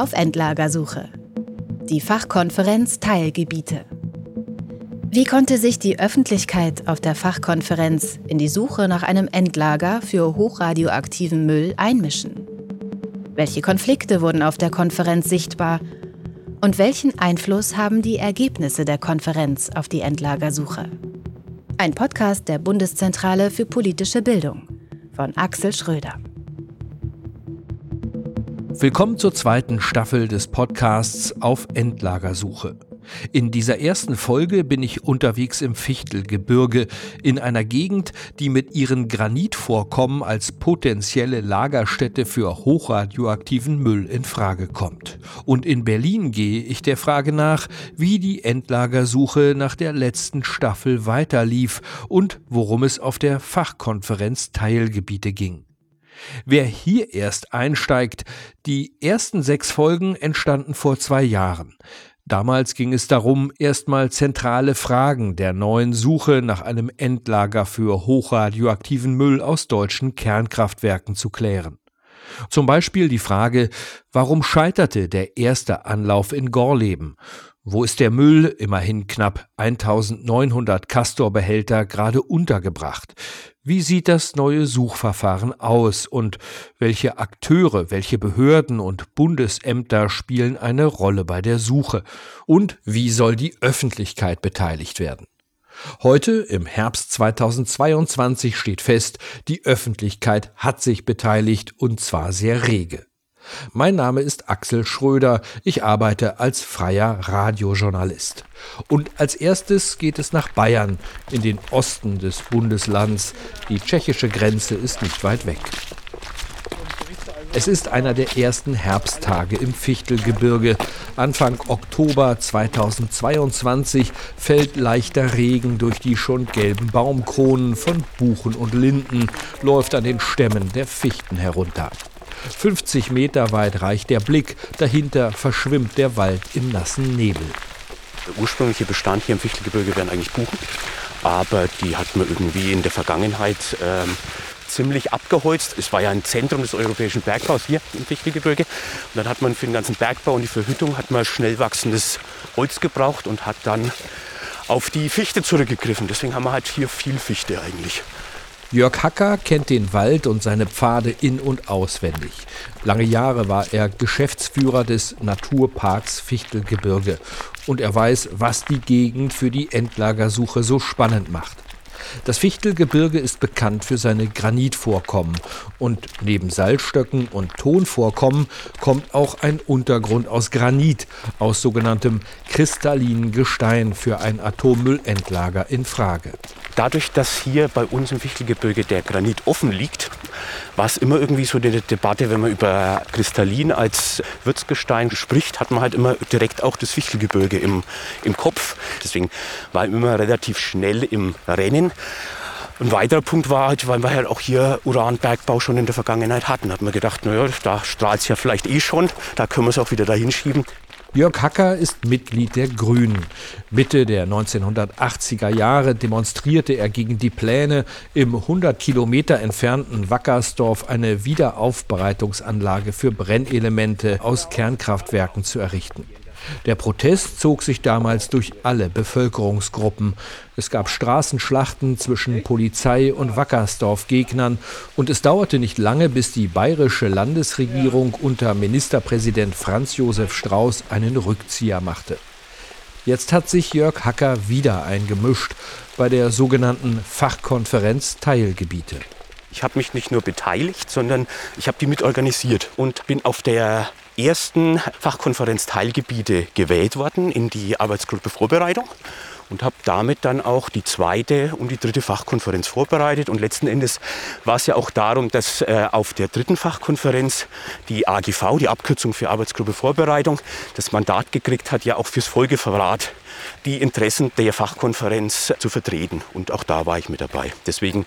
Auf Endlagersuche. Die Fachkonferenz Teilgebiete. Wie konnte sich die Öffentlichkeit auf der Fachkonferenz in die Suche nach einem Endlager für hochradioaktiven Müll einmischen? Welche Konflikte wurden auf der Konferenz sichtbar? Und welchen Einfluss haben die Ergebnisse der Konferenz auf die Endlagersuche? Ein Podcast der Bundeszentrale für politische Bildung von Axel Schröder. Willkommen zur zweiten Staffel des Podcasts auf Endlagersuche. In dieser ersten Folge bin ich unterwegs im Fichtelgebirge, in einer Gegend, die mit ihren Granitvorkommen als potenzielle Lagerstätte für hochradioaktiven Müll in Frage kommt. Und in Berlin gehe ich der Frage nach, wie die Endlagersuche nach der letzten Staffel weiterlief und worum es auf der Fachkonferenz Teilgebiete ging. Wer hier erst einsteigt, die ersten sechs Folgen entstanden vor zwei Jahren. Damals ging es darum, erstmal zentrale Fragen der neuen Suche nach einem Endlager für hochradioaktiven Müll aus deutschen Kernkraftwerken zu klären. Zum Beispiel die Frage, warum scheiterte der erste Anlauf in Gorleben? Wo ist der Müll, immerhin knapp 1900 Castor-Behälter, gerade untergebracht? Wie sieht das neue Suchverfahren aus und welche Akteure, welche Behörden und Bundesämter spielen eine Rolle bei der Suche? Und wie soll die Öffentlichkeit beteiligt werden? Heute, im Herbst 2022, steht fest, die Öffentlichkeit hat sich beteiligt und zwar sehr rege. Mein Name ist Axel Schröder, ich arbeite als freier Radiojournalist. Und als erstes geht es nach Bayern, in den Osten des Bundeslands. Die tschechische Grenze ist nicht weit weg. Es ist einer der ersten Herbsttage im Fichtelgebirge. Anfang Oktober 2022 fällt leichter Regen durch die schon gelben Baumkronen von Buchen und Linden, läuft an den Stämmen der Fichten herunter. 50 Meter weit reicht der Blick, dahinter verschwimmt der Wald im nassen Nebel. Der ursprüngliche Bestand hier im Fichtelgebirge wären eigentlich Buchen, aber die hat man irgendwie in der Vergangenheit ähm, ziemlich abgeholzt. Es war ja ein Zentrum des europäischen Bergbaus hier im Fichtelgebirge. Und dann hat man für den ganzen Bergbau und die Verhüttung hat man schnell wachsendes Holz gebraucht und hat dann auf die Fichte zurückgegriffen. Deswegen haben wir halt hier viel Fichte eigentlich. Jörg Hacker kennt den Wald und seine Pfade in- und auswendig. Lange Jahre war er Geschäftsführer des Naturparks Fichtelgebirge und er weiß, was die Gegend für die Endlagersuche so spannend macht. Das Fichtelgebirge ist bekannt für seine Granitvorkommen und neben Salzstöcken und Tonvorkommen kommt auch ein Untergrund aus Granit, aus sogenanntem kristallinen Gestein für ein Atommüllendlager in Frage. Dadurch, dass hier bei uns im Fichtelgebirge der Granit offen liegt, war es immer irgendwie so eine Debatte, wenn man über Kristallin als Würzgestein spricht, hat man halt immer direkt auch das Fichtelgebirge im, im Kopf. Deswegen war ich immer relativ schnell im Rennen. Ein weiterer Punkt war halt, weil wir halt auch hier Uranbergbau schon in der Vergangenheit hatten. Hat man gedacht, naja, da strahlt es ja vielleicht eh schon, da können wir es auch wieder dahin schieben. Jörg Hacker ist Mitglied der Grünen. Mitte der 1980er Jahre demonstrierte er gegen die Pläne, im 100 Kilometer entfernten Wackersdorf eine Wiederaufbereitungsanlage für Brennelemente aus Kernkraftwerken zu errichten. Der Protest zog sich damals durch alle Bevölkerungsgruppen. Es gab Straßenschlachten zwischen Polizei und Wackersdorf-Gegnern und es dauerte nicht lange, bis die bayerische Landesregierung unter Ministerpräsident Franz Josef Strauß einen Rückzieher machte. Jetzt hat sich Jörg Hacker wieder eingemischt bei der sogenannten Fachkonferenz Teilgebiete. Ich habe mich nicht nur beteiligt, sondern ich habe die mitorganisiert und bin auf der ersten Fachkonferenz Teilgebiete gewählt worden in die Arbeitsgruppe Vorbereitung und habe damit dann auch die zweite und die dritte Fachkonferenz vorbereitet. Und letzten Endes war es ja auch darum, dass äh, auf der dritten Fachkonferenz die AGV, die Abkürzung für Arbeitsgruppe Vorbereitung, das Mandat gekriegt hat, ja auch fürs Folgeverrat die Interessen der Fachkonferenz zu vertreten. Und auch da war ich mit dabei. Deswegen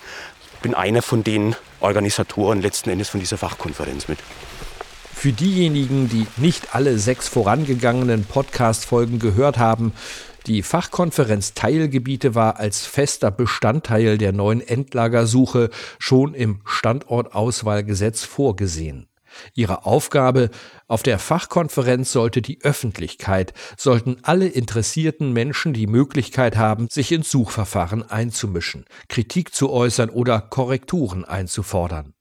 bin einer von den Organisatoren letzten Endes von dieser Fachkonferenz mit. Für diejenigen, die nicht alle sechs vorangegangenen Podcast-Folgen gehört haben, die Fachkonferenz Teilgebiete war als fester Bestandteil der neuen Endlagersuche schon im Standortauswahlgesetz vorgesehen. Ihre Aufgabe auf der Fachkonferenz sollte die Öffentlichkeit, sollten alle interessierten Menschen die Möglichkeit haben, sich ins Suchverfahren einzumischen, Kritik zu äußern oder Korrekturen einzufordern.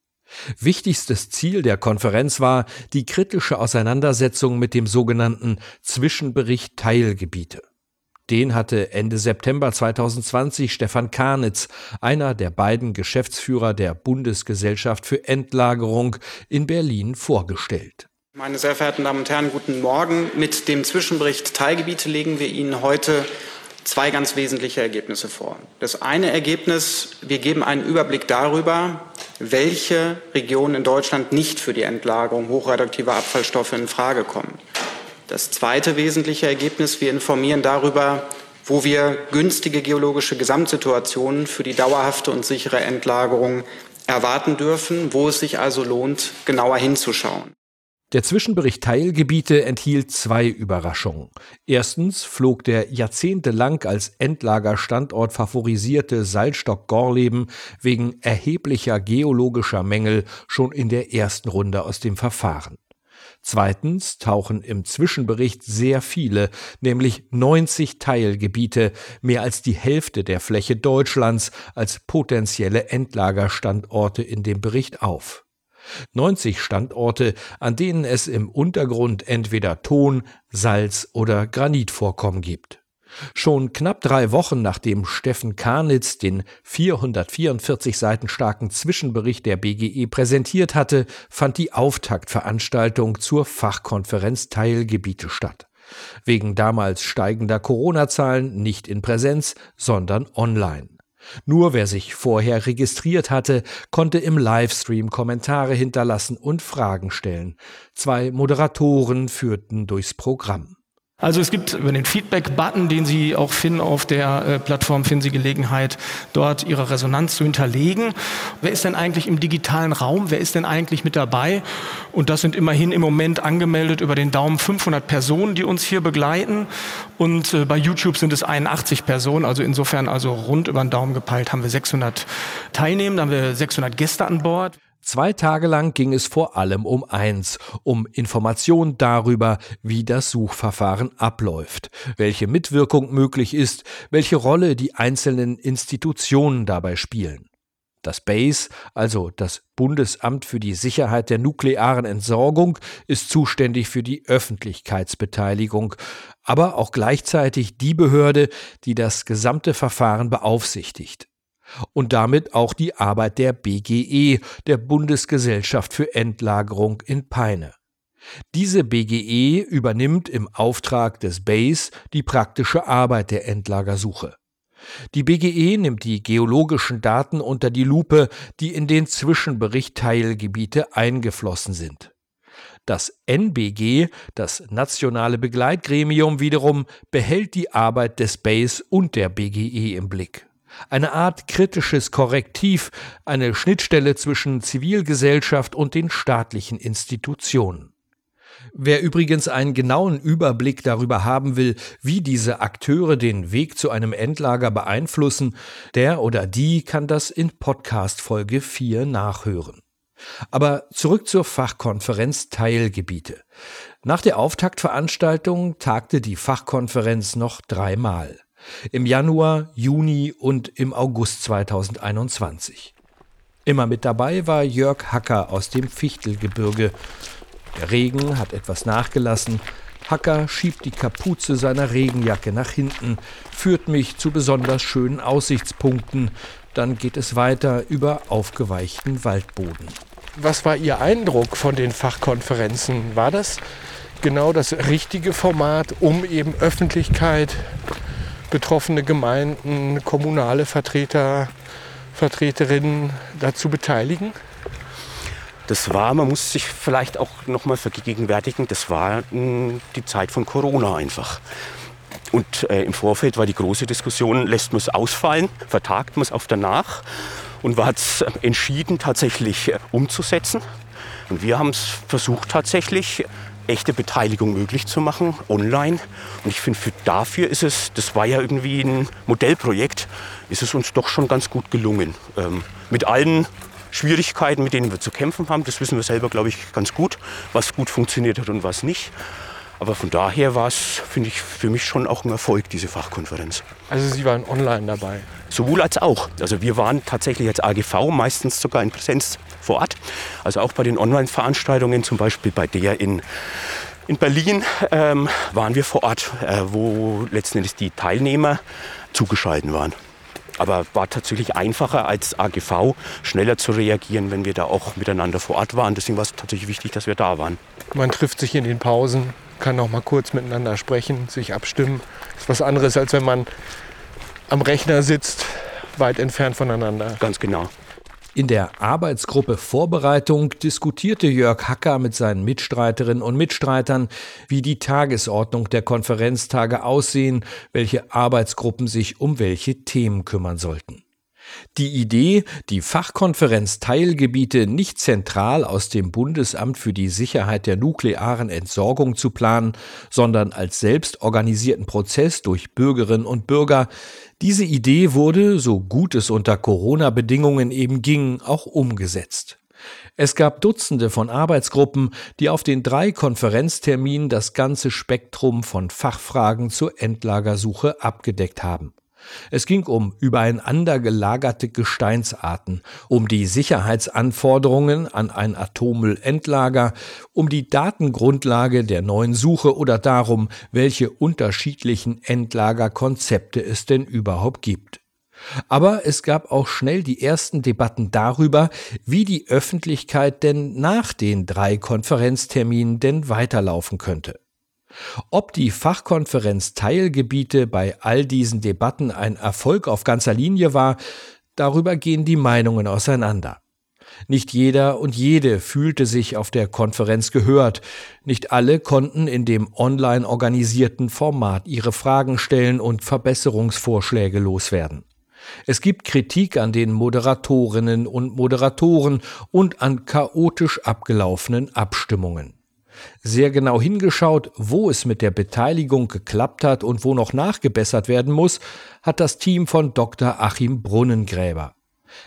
Wichtigstes Ziel der Konferenz war die kritische Auseinandersetzung mit dem sogenannten Zwischenbericht Teilgebiete. Den hatte Ende September 2020 Stefan Karnitz, einer der beiden Geschäftsführer der Bundesgesellschaft für Endlagerung in Berlin, vorgestellt. Meine sehr verehrten Damen und Herren, guten Morgen. Mit dem Zwischenbericht Teilgebiete legen wir Ihnen heute zwei ganz wesentliche Ergebnisse vor. Das eine Ergebnis, wir geben einen Überblick darüber, welche Regionen in Deutschland nicht für die Endlagerung hochradioaktiver Abfallstoffe in Frage kommen. Das zweite wesentliche Ergebnis, wir informieren darüber, wo wir günstige geologische Gesamtsituationen für die dauerhafte und sichere Endlagerung erwarten dürfen, wo es sich also lohnt, genauer hinzuschauen. Der Zwischenbericht Teilgebiete enthielt zwei Überraschungen. Erstens flog der jahrzehntelang als Endlagerstandort favorisierte Salzstock Gorleben wegen erheblicher geologischer Mängel schon in der ersten Runde aus dem Verfahren. Zweitens tauchen im Zwischenbericht sehr viele, nämlich 90 Teilgebiete, mehr als die Hälfte der Fläche Deutschlands, als potenzielle Endlagerstandorte in dem Bericht auf. 90 Standorte, an denen es im Untergrund entweder Ton, Salz oder Granitvorkommen gibt. Schon knapp drei Wochen nachdem Steffen Karnitz den 444 Seiten starken Zwischenbericht der BGE präsentiert hatte, fand die Auftaktveranstaltung zur Fachkonferenz Teilgebiete statt. Wegen damals steigender Corona-Zahlen nicht in Präsenz, sondern online. Nur wer sich vorher registriert hatte, konnte im Livestream Kommentare hinterlassen und Fragen stellen. Zwei Moderatoren führten durchs Programm. Also es gibt über den Feedback-Button, den Sie auch finden auf der äh, Plattform, finden Sie Gelegenheit, dort Ihre Resonanz zu hinterlegen. Wer ist denn eigentlich im digitalen Raum? Wer ist denn eigentlich mit dabei? Und das sind immerhin im Moment angemeldet über den Daumen 500 Personen, die uns hier begleiten. Und äh, bei YouTube sind es 81 Personen. Also insofern also rund über den Daumen gepeilt haben wir 600 Teilnehmende, haben wir 600 Gäste an Bord. Zwei Tage lang ging es vor allem um eins, um Information darüber, wie das Suchverfahren abläuft, welche Mitwirkung möglich ist, welche Rolle die einzelnen Institutionen dabei spielen. Das BASE, also das Bundesamt für die Sicherheit der nuklearen Entsorgung, ist zuständig für die Öffentlichkeitsbeteiligung, aber auch gleichzeitig die Behörde, die das gesamte Verfahren beaufsichtigt und damit auch die Arbeit der BGE, der Bundesgesellschaft für Endlagerung in Peine. Diese BGE übernimmt im Auftrag des BASE die praktische Arbeit der Endlagersuche. Die BGE nimmt die geologischen Daten unter die Lupe, die in den Zwischenbericht Teilgebiete eingeflossen sind. Das NBG, das nationale Begleitgremium wiederum, behält die Arbeit des BASE und der BGE im Blick eine Art kritisches Korrektiv, eine Schnittstelle zwischen Zivilgesellschaft und den staatlichen Institutionen. Wer übrigens einen genauen Überblick darüber haben will, wie diese Akteure den Weg zu einem Endlager beeinflussen, der oder die kann das in Podcast Folge 4 nachhören. Aber zurück zur Fachkonferenz Teilgebiete. Nach der Auftaktveranstaltung tagte die Fachkonferenz noch dreimal im Januar, Juni und im August 2021. Immer mit dabei war Jörg Hacker aus dem Fichtelgebirge. Der Regen hat etwas nachgelassen. Hacker schiebt die Kapuze seiner Regenjacke nach hinten, führt mich zu besonders schönen Aussichtspunkten. Dann geht es weiter über aufgeweichten Waldboden. Was war Ihr Eindruck von den Fachkonferenzen? War das genau das richtige Format, um eben Öffentlichkeit betroffene Gemeinden, kommunale Vertreter, Vertreterinnen dazu beteiligen? Das war, man muss sich vielleicht auch noch mal vergegenwärtigen, das war hm, die Zeit von Corona einfach. Und äh, im Vorfeld war die große Diskussion, lässt man es ausfallen, vertagt man es auf danach und war es entschieden, tatsächlich äh, umzusetzen. Und wir haben es versucht, tatsächlich echte Beteiligung möglich zu machen, online. Und ich finde, dafür ist es, das war ja irgendwie ein Modellprojekt, ist es uns doch schon ganz gut gelungen. Ähm, mit allen Schwierigkeiten, mit denen wir zu kämpfen haben. Das wissen wir selber, glaube ich, ganz gut, was gut funktioniert hat und was nicht. Aber von daher war es, finde ich, für mich schon auch ein Erfolg, diese Fachkonferenz. Also Sie waren online dabei? Sowohl als auch. Also wir waren tatsächlich als AGV meistens sogar in Präsenz vor Ort. Also auch bei den Online-Veranstaltungen, zum Beispiel bei der in, in Berlin, ähm, waren wir vor Ort, äh, wo letztendlich die Teilnehmer zugeschaltet waren. Aber war tatsächlich einfacher als AGV, schneller zu reagieren, wenn wir da auch miteinander vor Ort waren. Deswegen war es tatsächlich wichtig, dass wir da waren. Man trifft sich in den Pausen, kann noch mal kurz miteinander sprechen, sich abstimmen. Das ist was anderes, als wenn man am Rechner sitzt, weit entfernt voneinander. Ganz genau. In der Arbeitsgruppe Vorbereitung diskutierte Jörg Hacker mit seinen Mitstreiterinnen und Mitstreitern, wie die Tagesordnung der Konferenztage aussehen, welche Arbeitsgruppen sich um welche Themen kümmern sollten. Die Idee, die Fachkonferenz-Teilgebiete nicht zentral aus dem Bundesamt für die Sicherheit der nuklearen Entsorgung zu planen, sondern als selbstorganisierten Prozess durch Bürgerinnen und Bürger, diese Idee wurde, so gut es unter Corona-Bedingungen eben ging, auch umgesetzt. Es gab Dutzende von Arbeitsgruppen, die auf den drei Konferenzterminen das ganze Spektrum von Fachfragen zur Endlagersuche abgedeckt haben. Es ging um übereinander gelagerte Gesteinsarten, um die Sicherheitsanforderungen an ein Atommüllendlager, um die Datengrundlage der neuen Suche oder darum, welche unterschiedlichen Endlagerkonzepte es denn überhaupt gibt. Aber es gab auch schnell die ersten Debatten darüber, wie die Öffentlichkeit denn nach den drei Konferenzterminen denn weiterlaufen könnte. Ob die Fachkonferenz Teilgebiete bei all diesen Debatten ein Erfolg auf ganzer Linie war, darüber gehen die Meinungen auseinander. Nicht jeder und jede fühlte sich auf der Konferenz gehört, nicht alle konnten in dem online organisierten Format ihre Fragen stellen und Verbesserungsvorschläge loswerden. Es gibt Kritik an den Moderatorinnen und Moderatoren und an chaotisch abgelaufenen Abstimmungen sehr genau hingeschaut, wo es mit der Beteiligung geklappt hat und wo noch nachgebessert werden muss, hat das Team von Dr. Achim Brunnengräber.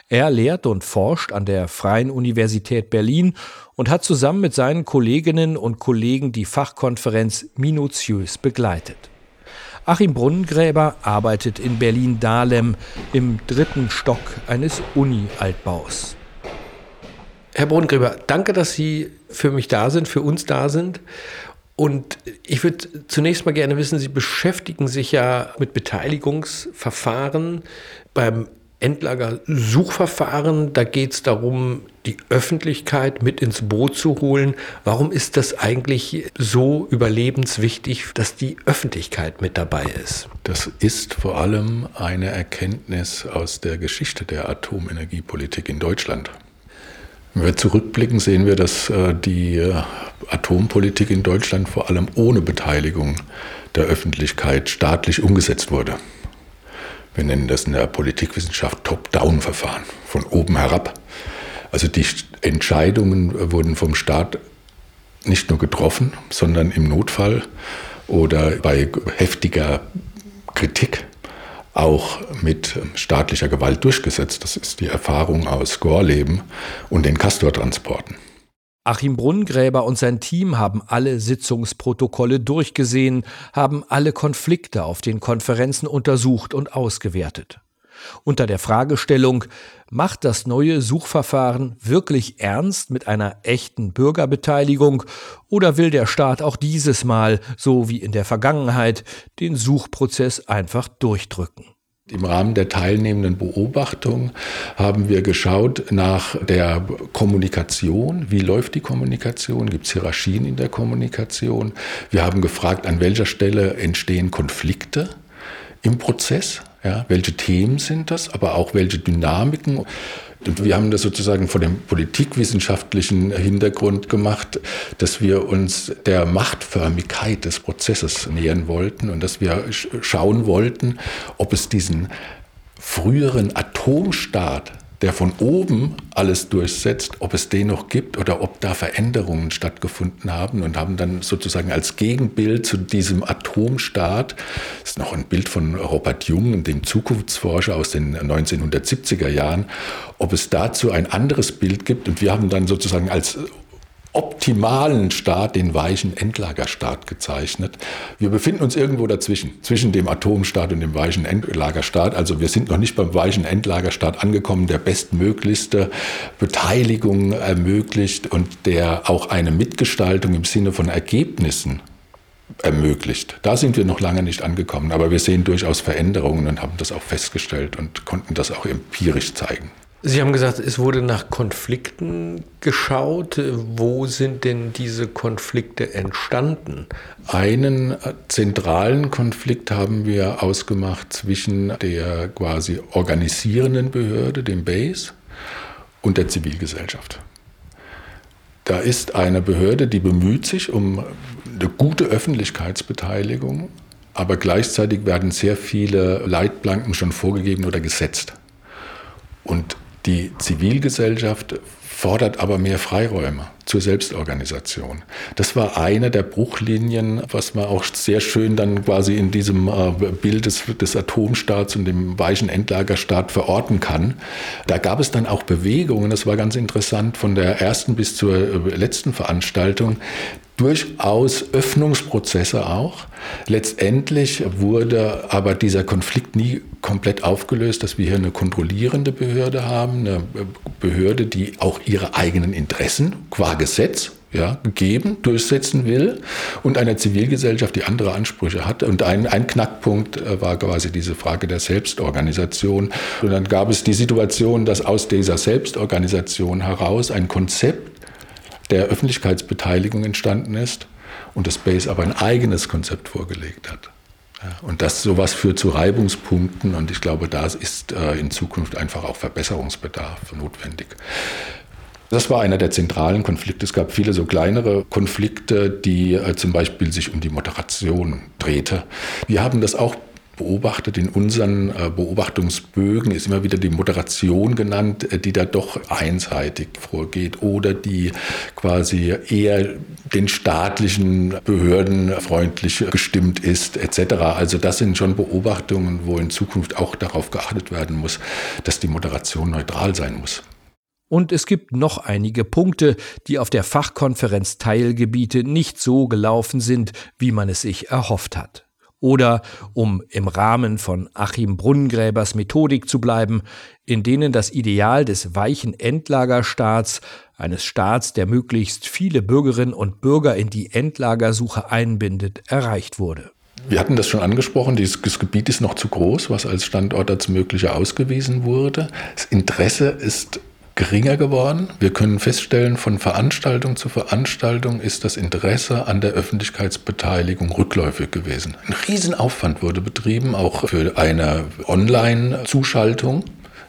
Er lehrt und forscht an der Freien Universität Berlin und hat zusammen mit seinen Kolleginnen und Kollegen die Fachkonferenz minutiös begleitet. Achim Brunnengräber arbeitet in Berlin-Dahlem im dritten Stock eines Uni-Altbaus. Herr Bodengräber, danke, dass Sie für mich da sind, für uns da sind. Und ich würde zunächst mal gerne wissen, Sie beschäftigen sich ja mit Beteiligungsverfahren beim Endlagersuchverfahren. Da geht es darum, die Öffentlichkeit mit ins Boot zu holen. Warum ist das eigentlich so überlebenswichtig, dass die Öffentlichkeit mit dabei ist? Das ist vor allem eine Erkenntnis aus der Geschichte der Atomenergiepolitik in Deutschland. Wenn wir zurückblicken, sehen wir, dass äh, die äh, Atompolitik in Deutschland vor allem ohne Beteiligung der Öffentlichkeit staatlich umgesetzt wurde. Wir nennen das in der Politikwissenschaft Top-Down-Verfahren, von oben herab. Also die Entscheidungen wurden vom Staat nicht nur getroffen, sondern im Notfall oder bei heftiger Kritik auch mit staatlicher Gewalt durchgesetzt. Das ist die Erfahrung aus Gorleben und den Castor-Transporten. Achim Brunngräber und sein Team haben alle Sitzungsprotokolle durchgesehen, haben alle Konflikte auf den Konferenzen untersucht und ausgewertet. Unter der Fragestellung, macht das neue Suchverfahren wirklich ernst mit einer echten Bürgerbeteiligung oder will der Staat auch dieses Mal, so wie in der Vergangenheit, den Suchprozess einfach durchdrücken? Im Rahmen der teilnehmenden Beobachtung haben wir geschaut nach der Kommunikation. Wie läuft die Kommunikation? Gibt es Hierarchien in der Kommunikation? Wir haben gefragt, an welcher Stelle entstehen Konflikte im Prozess? Ja, welche Themen sind das, aber auch welche Dynamiken. Und wir haben das sozusagen vor dem politikwissenschaftlichen Hintergrund gemacht, dass wir uns der Machtförmigkeit des Prozesses nähern wollten und dass wir schauen wollten, ob es diesen früheren Atomstaat der von oben alles durchsetzt, ob es den noch gibt oder ob da Veränderungen stattgefunden haben und haben dann sozusagen als Gegenbild zu diesem Atomstaat, das ist noch ein Bild von Robert Jung, dem Zukunftsforscher aus den 1970er Jahren, ob es dazu ein anderes Bild gibt. Und wir haben dann sozusagen als optimalen Staat, den weichen Endlagerstaat gezeichnet. Wir befinden uns irgendwo dazwischen, zwischen dem Atomstaat und dem weichen Endlagerstaat. Also wir sind noch nicht beim weichen Endlagerstaat angekommen, der bestmöglichste Beteiligung ermöglicht und der auch eine Mitgestaltung im Sinne von Ergebnissen ermöglicht. Da sind wir noch lange nicht angekommen, aber wir sehen durchaus Veränderungen und haben das auch festgestellt und konnten das auch empirisch zeigen. Sie haben gesagt, es wurde nach Konflikten geschaut. Wo sind denn diese Konflikte entstanden? Einen zentralen Konflikt haben wir ausgemacht zwischen der quasi organisierenden Behörde, dem BASE, und der Zivilgesellschaft. Da ist eine Behörde, die bemüht sich um eine gute Öffentlichkeitsbeteiligung, aber gleichzeitig werden sehr viele Leitplanken schon vorgegeben oder gesetzt. Und die Zivilgesellschaft fordert aber mehr Freiräume zur Selbstorganisation. Das war eine der Bruchlinien, was man auch sehr schön dann quasi in diesem äh, Bild des, des Atomstaats und dem weichen Endlagerstaat verorten kann. Da gab es dann auch Bewegungen, das war ganz interessant, von der ersten bis zur äh, letzten Veranstaltung, durchaus Öffnungsprozesse auch. Letztendlich wurde aber dieser Konflikt nie komplett aufgelöst, dass wir hier eine kontrollierende Behörde haben, eine Behörde, die auch ihre eigenen Interessen Gesetz ja, geben, durchsetzen will und eine Zivilgesellschaft, die andere Ansprüche hat. Und ein, ein Knackpunkt äh, war quasi diese Frage der Selbstorganisation. Und dann gab es die Situation, dass aus dieser Selbstorganisation heraus ein Konzept der Öffentlichkeitsbeteiligung entstanden ist und das Base aber ein eigenes Konzept vorgelegt hat. Und das sowas führt zu Reibungspunkten und ich glaube, da ist äh, in Zukunft einfach auch Verbesserungsbedarf notwendig. Das war einer der zentralen Konflikte. Es gab viele so kleinere Konflikte, die äh, zum Beispiel sich um die Moderation drehte. Wir haben das auch beobachtet in unseren äh, Beobachtungsbögen ist immer wieder die Moderation genannt, äh, die da doch einseitig vorgeht oder die quasi eher den staatlichen Behörden freundlich gestimmt ist etc. Also das sind schon Beobachtungen, wo in Zukunft auch darauf geachtet werden muss, dass die Moderation neutral sein muss. Und es gibt noch einige Punkte, die auf der Fachkonferenz Teilgebiete nicht so gelaufen sind, wie man es sich erhofft hat. Oder, um im Rahmen von Achim Brunnengräbers Methodik zu bleiben, in denen das Ideal des weichen Endlagerstaats, eines Staats, der möglichst viele Bürgerinnen und Bürger in die Endlagersuche einbindet, erreicht wurde. Wir hatten das schon angesprochen, dieses Gebiet ist noch zu groß, was als Standort als möglicher ausgewiesen wurde. Das Interesse ist geringer geworden. Wir können feststellen, von Veranstaltung zu Veranstaltung ist das Interesse an der Öffentlichkeitsbeteiligung rückläufig gewesen. Ein Riesenaufwand wurde betrieben, auch für eine Online-Zuschaltung.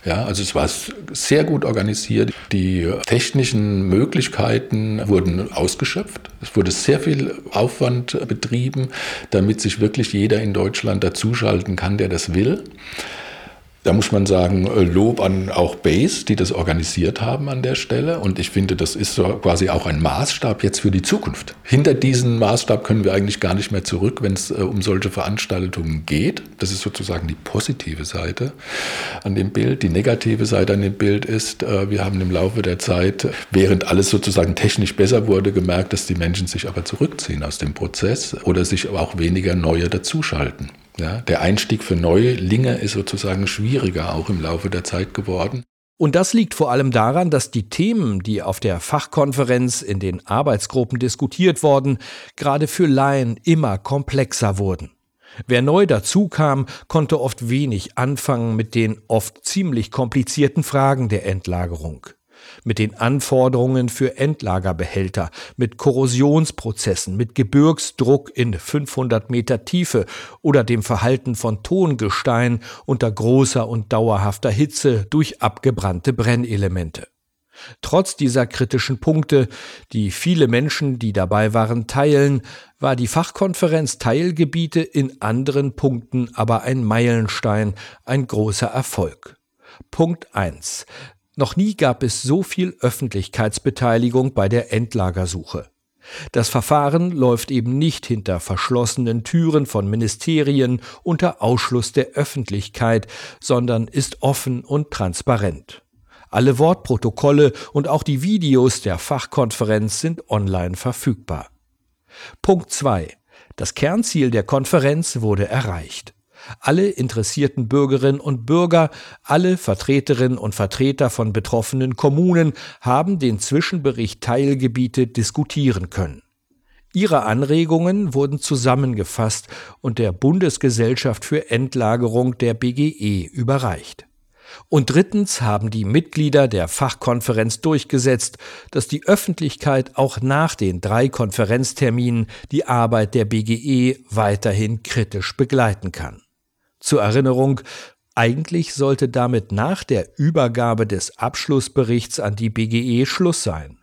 Ja, also es war sehr gut organisiert. Die technischen Möglichkeiten wurden ausgeschöpft. Es wurde sehr viel Aufwand betrieben, damit sich wirklich jeder in Deutschland dazuschalten kann, der das will. Da muss man sagen, äh, Lob an auch Base, die das organisiert haben an der Stelle. Und ich finde, das ist so quasi auch ein Maßstab jetzt für die Zukunft. Hinter diesen Maßstab können wir eigentlich gar nicht mehr zurück, wenn es äh, um solche Veranstaltungen geht. Das ist sozusagen die positive Seite an dem Bild. Die negative Seite an dem Bild ist, äh, wir haben im Laufe der Zeit, während alles sozusagen technisch besser wurde, gemerkt, dass die Menschen sich aber zurückziehen aus dem Prozess oder sich auch weniger neue dazuschalten. Ja, der Einstieg für Neulinge ist sozusagen schwieriger auch im Laufe der Zeit geworden. Und das liegt vor allem daran, dass die Themen, die auf der Fachkonferenz in den Arbeitsgruppen diskutiert wurden, gerade für Laien immer komplexer wurden. Wer neu dazukam, konnte oft wenig anfangen mit den oft ziemlich komplizierten Fragen der Endlagerung mit den Anforderungen für Endlagerbehälter, mit Korrosionsprozessen, mit Gebirgsdruck in 500 Meter Tiefe oder dem Verhalten von Tongestein unter großer und dauerhafter Hitze durch abgebrannte Brennelemente. Trotz dieser kritischen Punkte, die viele Menschen, die dabei waren, teilen, war die Fachkonferenz Teilgebiete in anderen Punkten aber ein Meilenstein, ein großer Erfolg. Punkt 1. Noch nie gab es so viel Öffentlichkeitsbeteiligung bei der Endlagersuche. Das Verfahren läuft eben nicht hinter verschlossenen Türen von Ministerien unter Ausschluss der Öffentlichkeit, sondern ist offen und transparent. Alle Wortprotokolle und auch die Videos der Fachkonferenz sind online verfügbar. Punkt 2. Das Kernziel der Konferenz wurde erreicht. Alle interessierten Bürgerinnen und Bürger, alle Vertreterinnen und Vertreter von betroffenen Kommunen haben den Zwischenbericht Teilgebiete diskutieren können. Ihre Anregungen wurden zusammengefasst und der Bundesgesellschaft für Endlagerung der BGE überreicht. Und drittens haben die Mitglieder der Fachkonferenz durchgesetzt, dass die Öffentlichkeit auch nach den drei Konferenzterminen die Arbeit der BGE weiterhin kritisch begleiten kann. Zur Erinnerung, eigentlich sollte damit nach der Übergabe des Abschlussberichts an die BGE Schluss sein.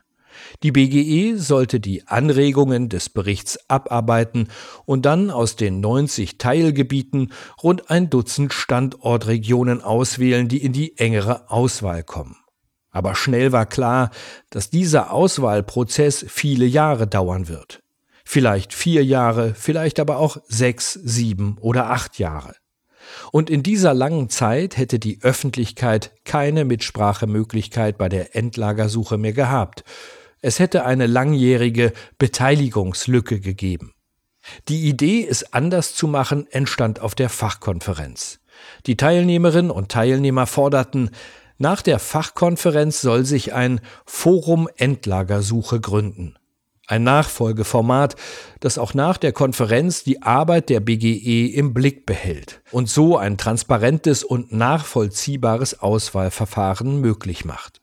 Die BGE sollte die Anregungen des Berichts abarbeiten und dann aus den 90 Teilgebieten rund ein Dutzend Standortregionen auswählen, die in die engere Auswahl kommen. Aber schnell war klar, dass dieser Auswahlprozess viele Jahre dauern wird. Vielleicht vier Jahre, vielleicht aber auch sechs, sieben oder acht Jahre. Und in dieser langen Zeit hätte die Öffentlichkeit keine Mitsprachemöglichkeit bei der Endlagersuche mehr gehabt. Es hätte eine langjährige Beteiligungslücke gegeben. Die Idee, es anders zu machen, entstand auf der Fachkonferenz. Die Teilnehmerinnen und Teilnehmer forderten, nach der Fachkonferenz soll sich ein Forum Endlagersuche gründen. Ein Nachfolgeformat, das auch nach der Konferenz die Arbeit der BGE im Blick behält und so ein transparentes und nachvollziehbares Auswahlverfahren möglich macht.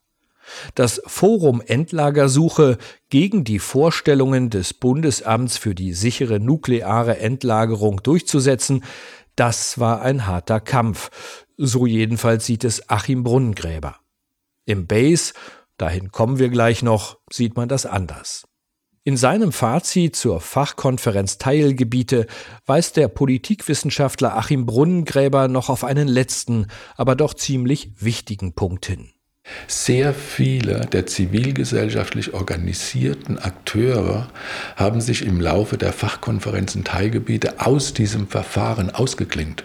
Das Forum Endlagersuche gegen die Vorstellungen des Bundesamts für die sichere nukleare Endlagerung durchzusetzen, das war ein harter Kampf. So jedenfalls sieht es Achim Brunnengräber. Im Base, dahin kommen wir gleich noch, sieht man das anders. In seinem Fazit zur Fachkonferenz Teilgebiete weist der Politikwissenschaftler Achim Brunnengräber noch auf einen letzten, aber doch ziemlich wichtigen Punkt hin. Sehr viele der zivilgesellschaftlich organisierten Akteure haben sich im Laufe der Fachkonferenzen Teilgebiete aus diesem Verfahren ausgeklingt.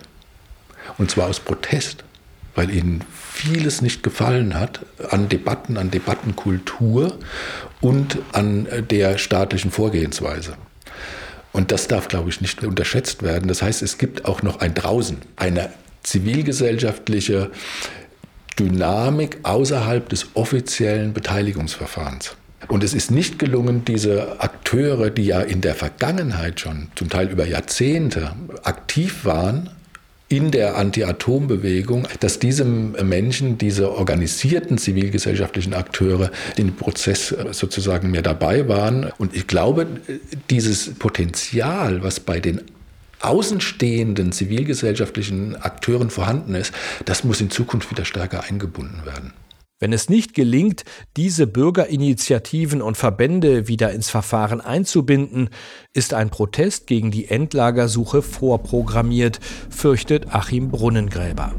Und zwar aus Protest, weil ihnen vieles nicht gefallen hat an Debatten, an Debattenkultur und an der staatlichen Vorgehensweise. Und das darf, glaube ich, nicht unterschätzt werden. Das heißt, es gibt auch noch ein Draußen, eine zivilgesellschaftliche Dynamik außerhalb des offiziellen Beteiligungsverfahrens. Und es ist nicht gelungen, diese Akteure, die ja in der Vergangenheit schon zum Teil über Jahrzehnte aktiv waren, in der Anti-Atom-Bewegung, dass diese Menschen, diese organisierten zivilgesellschaftlichen Akteure, den Prozess sozusagen mehr dabei waren. Und ich glaube, dieses Potenzial, was bei den außenstehenden zivilgesellschaftlichen Akteuren vorhanden ist, das muss in Zukunft wieder stärker eingebunden werden. Wenn es nicht gelingt, diese Bürgerinitiativen und Verbände wieder ins Verfahren einzubinden, ist ein Protest gegen die Endlagersuche vorprogrammiert, fürchtet Achim Brunnengräber.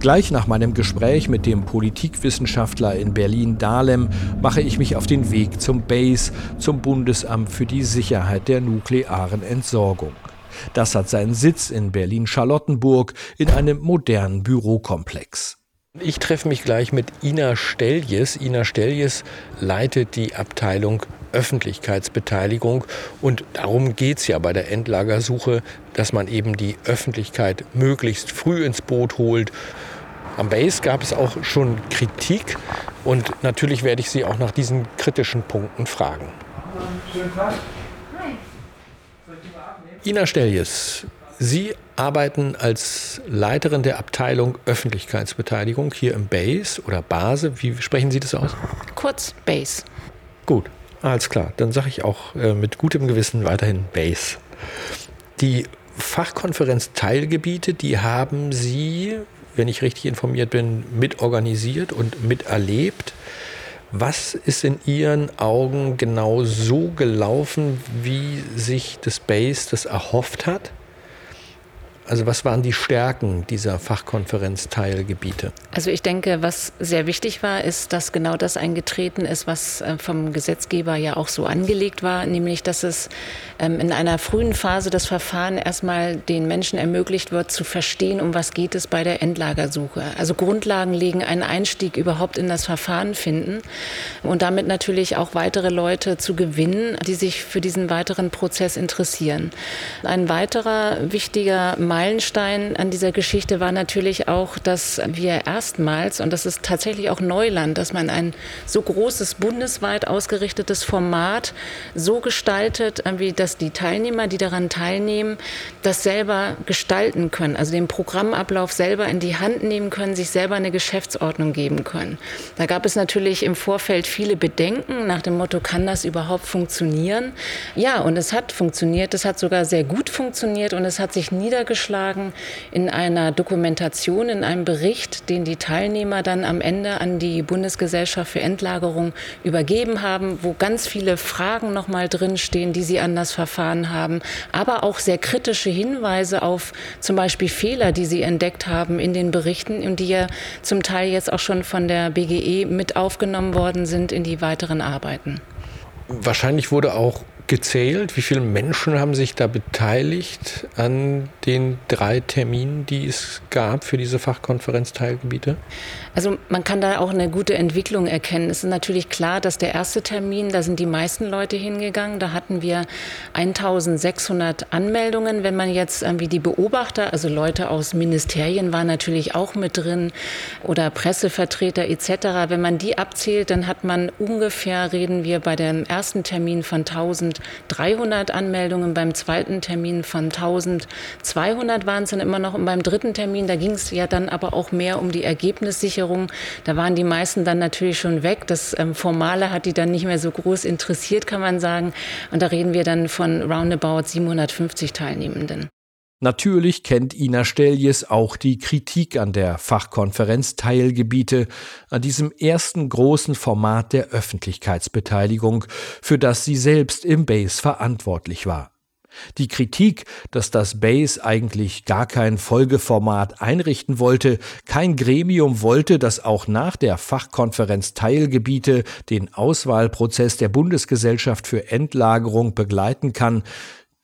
Gleich nach meinem Gespräch mit dem Politikwissenschaftler in Berlin Dahlem mache ich mich auf den Weg zum BASE, zum Bundesamt für die Sicherheit der nuklearen Entsorgung. Das hat seinen Sitz in Berlin-Charlottenburg in einem modernen Bürokomplex. Ich treffe mich gleich mit Ina Steljes. Ina Steljes leitet die Abteilung Öffentlichkeitsbeteiligung und darum geht es ja bei der Endlagersuche, dass man eben die Öffentlichkeit möglichst früh ins Boot holt. Am Base gab es auch schon Kritik und natürlich werde ich Sie auch nach diesen kritischen Punkten fragen. Schönen Tag. Ina Steljes, Sie arbeiten als Leiterin der Abteilung Öffentlichkeitsbeteiligung hier im BASE oder Base. Wie sprechen Sie das aus? Kurz BASE. Gut, alles klar. Dann sage ich auch äh, mit gutem Gewissen weiterhin BASE. Die Fachkonferenz Teilgebiete, die haben Sie, wenn ich richtig informiert bin, mitorganisiert und miterlebt. Was ist in Ihren Augen genau so gelaufen, wie sich das BASE das erhofft hat? Also was waren die Stärken dieser Fachkonferenzteilgebiete? Also ich denke, was sehr wichtig war, ist, dass genau das eingetreten ist, was äh, vom Gesetzgeber ja auch so angelegt war, nämlich dass es ähm, in einer frühen Phase des Verfahrens erstmal den Menschen ermöglicht wird, zu verstehen, um was geht es bei der Endlagersuche. Also Grundlagen legen, einen Einstieg überhaupt in das Verfahren finden und damit natürlich auch weitere Leute zu gewinnen, die sich für diesen weiteren Prozess interessieren. Ein weiterer wichtiger Meilenstein an dieser Geschichte war natürlich auch, dass wir erstmals, und das ist tatsächlich auch Neuland, dass man ein so großes bundesweit ausgerichtetes Format so gestaltet, äh, dass die Teilnehmer, die daran teilnehmen, das selber gestalten können, also den Programmablauf selber in die Hand nehmen können, sich selber eine Geschäftsordnung geben können. Da gab es natürlich im Vorfeld viele Bedenken nach dem Motto, kann das überhaupt funktionieren? Ja, und es hat funktioniert, es hat sogar sehr gut funktioniert und es hat sich niedergeschlagen vorgeschlagen in einer Dokumentation, in einem Bericht, den die Teilnehmer dann am Ende an die Bundesgesellschaft für Endlagerung übergeben haben, wo ganz viele Fragen noch mal drinstehen, die sie an das Verfahren haben, aber auch sehr kritische Hinweise auf zum Beispiel Fehler, die sie entdeckt haben in den Berichten und die ja zum Teil jetzt auch schon von der BGE mit aufgenommen worden sind in die weiteren Arbeiten. Wahrscheinlich wurde auch gezählt? Wie viele Menschen haben sich da beteiligt an den drei Terminen, die es gab für diese Fachkonferenzteilgebiete? Also man kann da auch eine gute Entwicklung erkennen. Es ist natürlich klar, dass der erste Termin, da sind die meisten Leute hingegangen. Da hatten wir 1600 Anmeldungen. Wenn man jetzt wie die Beobachter, also Leute aus Ministerien waren natürlich auch mit drin oder Pressevertreter etc. Wenn man die abzählt, dann hat man ungefähr, reden wir bei dem ersten Termin von 1300 Anmeldungen, beim zweiten Termin von 1200 waren es dann immer noch und beim dritten Termin, da ging es ja dann aber auch mehr um die Ergebnissicherung. Da waren die meisten dann natürlich schon weg. Das ähm, Formale hat die dann nicht mehr so groß interessiert, kann man sagen. Und da reden wir dann von roundabout 750 Teilnehmenden. Natürlich kennt Ina Steljes auch die Kritik an der Fachkonferenz Teilgebiete, an diesem ersten großen Format der Öffentlichkeitsbeteiligung, für das sie selbst im Base verantwortlich war. Die Kritik, dass das Base eigentlich gar kein Folgeformat einrichten wollte, kein Gremium wollte, das auch nach der Fachkonferenz Teilgebiete den Auswahlprozess der Bundesgesellschaft für Endlagerung begleiten kann,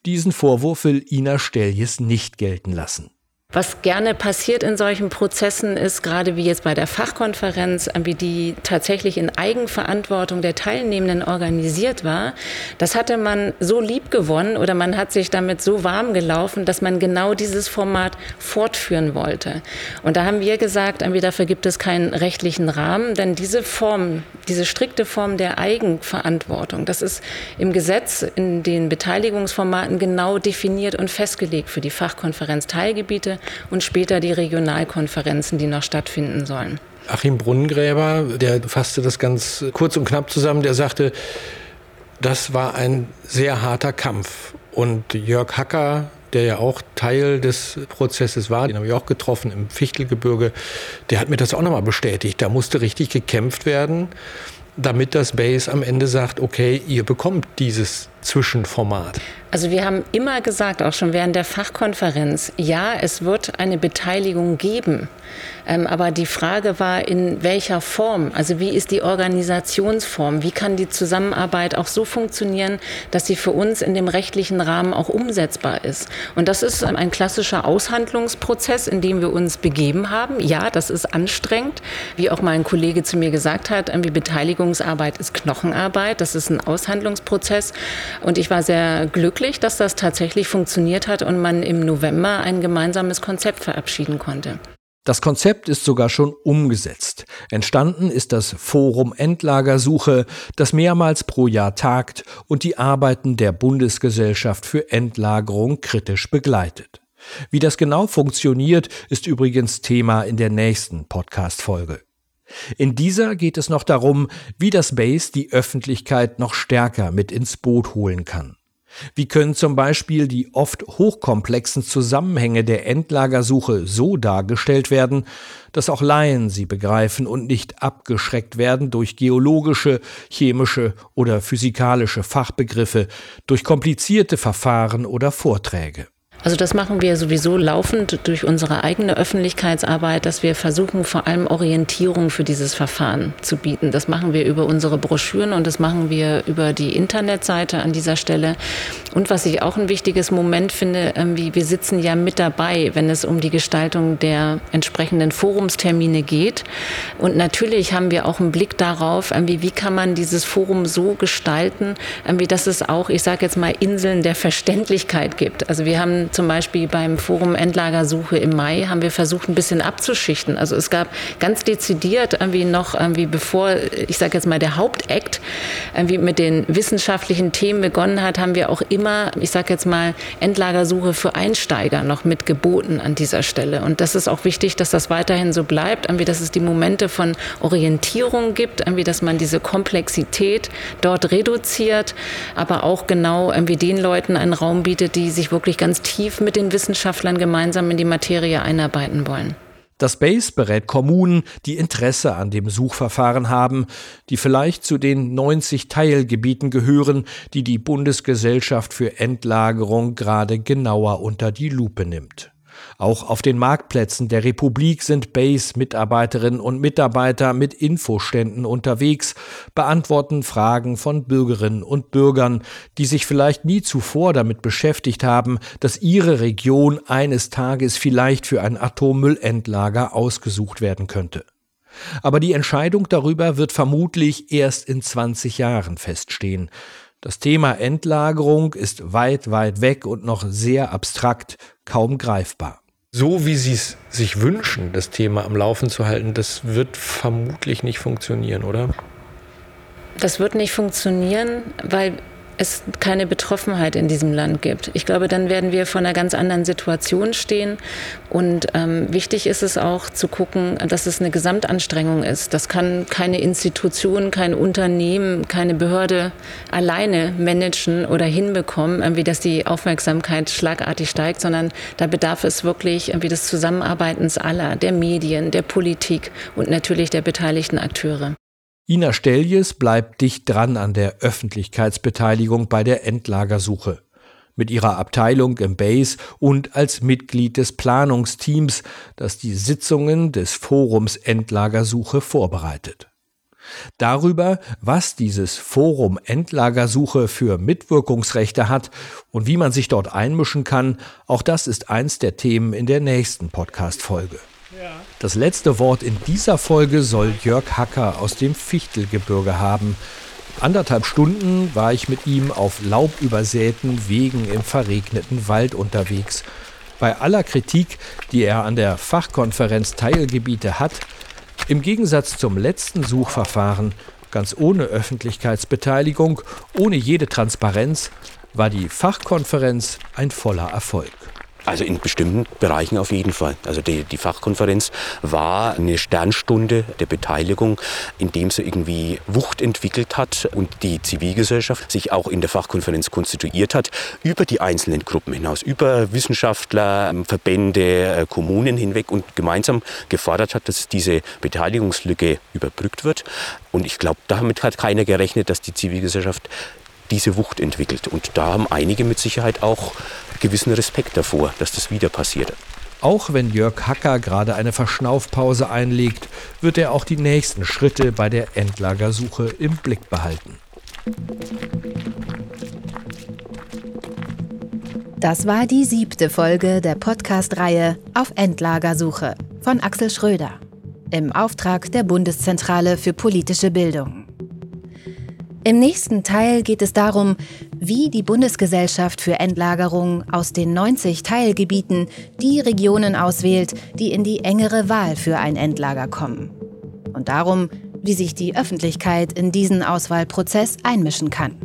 diesen Vorwurf will Ina Stelljes nicht gelten lassen. Was gerne passiert in solchen Prozessen ist, gerade wie jetzt bei der Fachkonferenz, wie die tatsächlich in Eigenverantwortung der Teilnehmenden organisiert war, das hatte man so lieb gewonnen oder man hat sich damit so warm gelaufen, dass man genau dieses Format fortführen wollte. Und da haben wir gesagt, dafür gibt es keinen rechtlichen Rahmen, denn diese Form, diese strikte Form der Eigenverantwortung, das ist im Gesetz in den Beteiligungsformaten genau definiert und festgelegt für die Fachkonferenz Teilgebiete und später die Regionalkonferenzen, die noch stattfinden sollen. Achim Brunnengräber, der fasste das ganz kurz und knapp zusammen, der sagte, das war ein sehr harter Kampf. Und Jörg Hacker, der ja auch Teil des Prozesses war, den habe ich auch getroffen im Fichtelgebirge, der hat mir das auch nochmal bestätigt. Da musste richtig gekämpft werden, damit das Base am Ende sagt, okay, ihr bekommt dieses Zwischenformat. Also wir haben immer gesagt, auch schon während der Fachkonferenz, ja, es wird eine Beteiligung geben. Ähm, aber die Frage war, in welcher Form? Also wie ist die Organisationsform? Wie kann die Zusammenarbeit auch so funktionieren, dass sie für uns in dem rechtlichen Rahmen auch umsetzbar ist? Und das ist ein klassischer Aushandlungsprozess, in dem wir uns begeben haben. Ja, das ist anstrengend. Wie auch mein Kollege zu mir gesagt hat, irgendwie Beteiligungsarbeit ist Knochenarbeit. Das ist ein Aushandlungsprozess. Und ich war sehr glücklich, dass das tatsächlich funktioniert hat und man im November ein gemeinsames Konzept verabschieden konnte. Das Konzept ist sogar schon umgesetzt. Entstanden ist das Forum Endlagersuche, das mehrmals pro Jahr tagt und die Arbeiten der Bundesgesellschaft für Endlagerung kritisch begleitet. Wie das genau funktioniert, ist übrigens Thema in der nächsten Podcast-Folge. In dieser geht es noch darum, wie das Base die Öffentlichkeit noch stärker mit ins Boot holen kann. Wie können zum Beispiel die oft hochkomplexen Zusammenhänge der Endlagersuche so dargestellt werden, dass auch Laien sie begreifen und nicht abgeschreckt werden durch geologische, chemische oder physikalische Fachbegriffe, durch komplizierte Verfahren oder Vorträge. Also das machen wir sowieso laufend durch unsere eigene Öffentlichkeitsarbeit, dass wir versuchen, vor allem Orientierung für dieses Verfahren zu bieten. Das machen wir über unsere Broschüren und das machen wir über die Internetseite an dieser Stelle. Und was ich auch ein wichtiges Moment finde, wie wir sitzen ja mit dabei, wenn es um die Gestaltung der entsprechenden Forumstermine geht. Und natürlich haben wir auch einen Blick darauf, wie, wie kann man dieses Forum so gestalten, wie dass es auch, ich sage jetzt mal, Inseln der Verständlichkeit gibt. Also wir haben zum Beispiel beim Forum Endlagersuche im Mai haben wir versucht, ein bisschen abzuschichten. Also es gab ganz dezidiert irgendwie noch, irgendwie bevor, ich sage jetzt mal, der Hauptakt irgendwie mit den wissenschaftlichen Themen begonnen hat, haben wir auch immer, ich sage jetzt mal, Endlagersuche für Einsteiger noch mit geboten an dieser Stelle. Und das ist auch wichtig, dass das weiterhin so bleibt, irgendwie, dass es die Momente von Orientierung gibt, irgendwie, dass man diese Komplexität dort reduziert, aber auch genau irgendwie den Leuten einen Raum bietet, die sich wirklich ganz tief tief mit den Wissenschaftlern gemeinsam in die Materie einarbeiten wollen. Das BASE berät Kommunen, die Interesse an dem Suchverfahren haben, die vielleicht zu den 90 Teilgebieten gehören, die die Bundesgesellschaft für Endlagerung gerade genauer unter die Lupe nimmt. Auch auf den Marktplätzen der Republik sind Base-Mitarbeiterinnen und Mitarbeiter mit Infoständen unterwegs, beantworten Fragen von Bürgerinnen und Bürgern, die sich vielleicht nie zuvor damit beschäftigt haben, dass ihre Region eines Tages vielleicht für ein Atommüllendlager ausgesucht werden könnte. Aber die Entscheidung darüber wird vermutlich erst in 20 Jahren feststehen. Das Thema Endlagerung ist weit, weit weg und noch sehr abstrakt, kaum greifbar. So wie Sie es sich wünschen, das Thema am Laufen zu halten, das wird vermutlich nicht funktionieren, oder? Das wird nicht funktionieren, weil es keine Betroffenheit in diesem Land gibt. Ich glaube, dann werden wir vor einer ganz anderen Situation stehen. Und ähm, wichtig ist es auch zu gucken, dass es eine Gesamtanstrengung ist. Das kann keine Institution, kein Unternehmen, keine Behörde alleine managen oder hinbekommen, irgendwie, dass die Aufmerksamkeit schlagartig steigt, sondern da bedarf es wirklich irgendwie des Zusammenarbeitens aller, der Medien, der Politik und natürlich der beteiligten Akteure. Ina Steljes bleibt dicht dran an der Öffentlichkeitsbeteiligung bei der Endlagersuche. Mit ihrer Abteilung im Base und als Mitglied des Planungsteams, das die Sitzungen des Forums Endlagersuche vorbereitet. Darüber, was dieses Forum Endlagersuche für Mitwirkungsrechte hat und wie man sich dort einmischen kann, auch das ist eins der Themen in der nächsten Podcast-Folge. Das letzte Wort in dieser Folge soll Jörg Hacker aus dem Fichtelgebirge haben. Anderthalb Stunden war ich mit ihm auf laubübersäten Wegen im verregneten Wald unterwegs. Bei aller Kritik, die er an der Fachkonferenz Teilgebiete hat, im Gegensatz zum letzten Suchverfahren, ganz ohne Öffentlichkeitsbeteiligung, ohne jede Transparenz, war die Fachkonferenz ein voller Erfolg. Also in bestimmten Bereichen auf jeden Fall. Also die, die Fachkonferenz war eine Sternstunde der Beteiligung, indem sie irgendwie Wucht entwickelt hat und die Zivilgesellschaft sich auch in der Fachkonferenz konstituiert hat, über die einzelnen Gruppen hinaus, über Wissenschaftler, Verbände, äh, Kommunen hinweg und gemeinsam gefordert hat, dass diese Beteiligungslücke überbrückt wird. Und ich glaube, damit hat keiner gerechnet, dass die Zivilgesellschaft diese Wucht entwickelt. Und da haben einige mit Sicherheit auch gewissen Respekt davor, dass das wieder passiert. Auch wenn Jörg Hacker gerade eine Verschnaufpause einlegt, wird er auch die nächsten Schritte bei der Endlagersuche im Blick behalten. Das war die siebte Folge der Podcast-Reihe Auf Endlagersuche von Axel Schröder im Auftrag der Bundeszentrale für politische Bildung. Im nächsten Teil geht es darum, wie die Bundesgesellschaft für Endlagerung aus den 90 Teilgebieten die Regionen auswählt, die in die engere Wahl für ein Endlager kommen. Und darum, wie sich die Öffentlichkeit in diesen Auswahlprozess einmischen kann.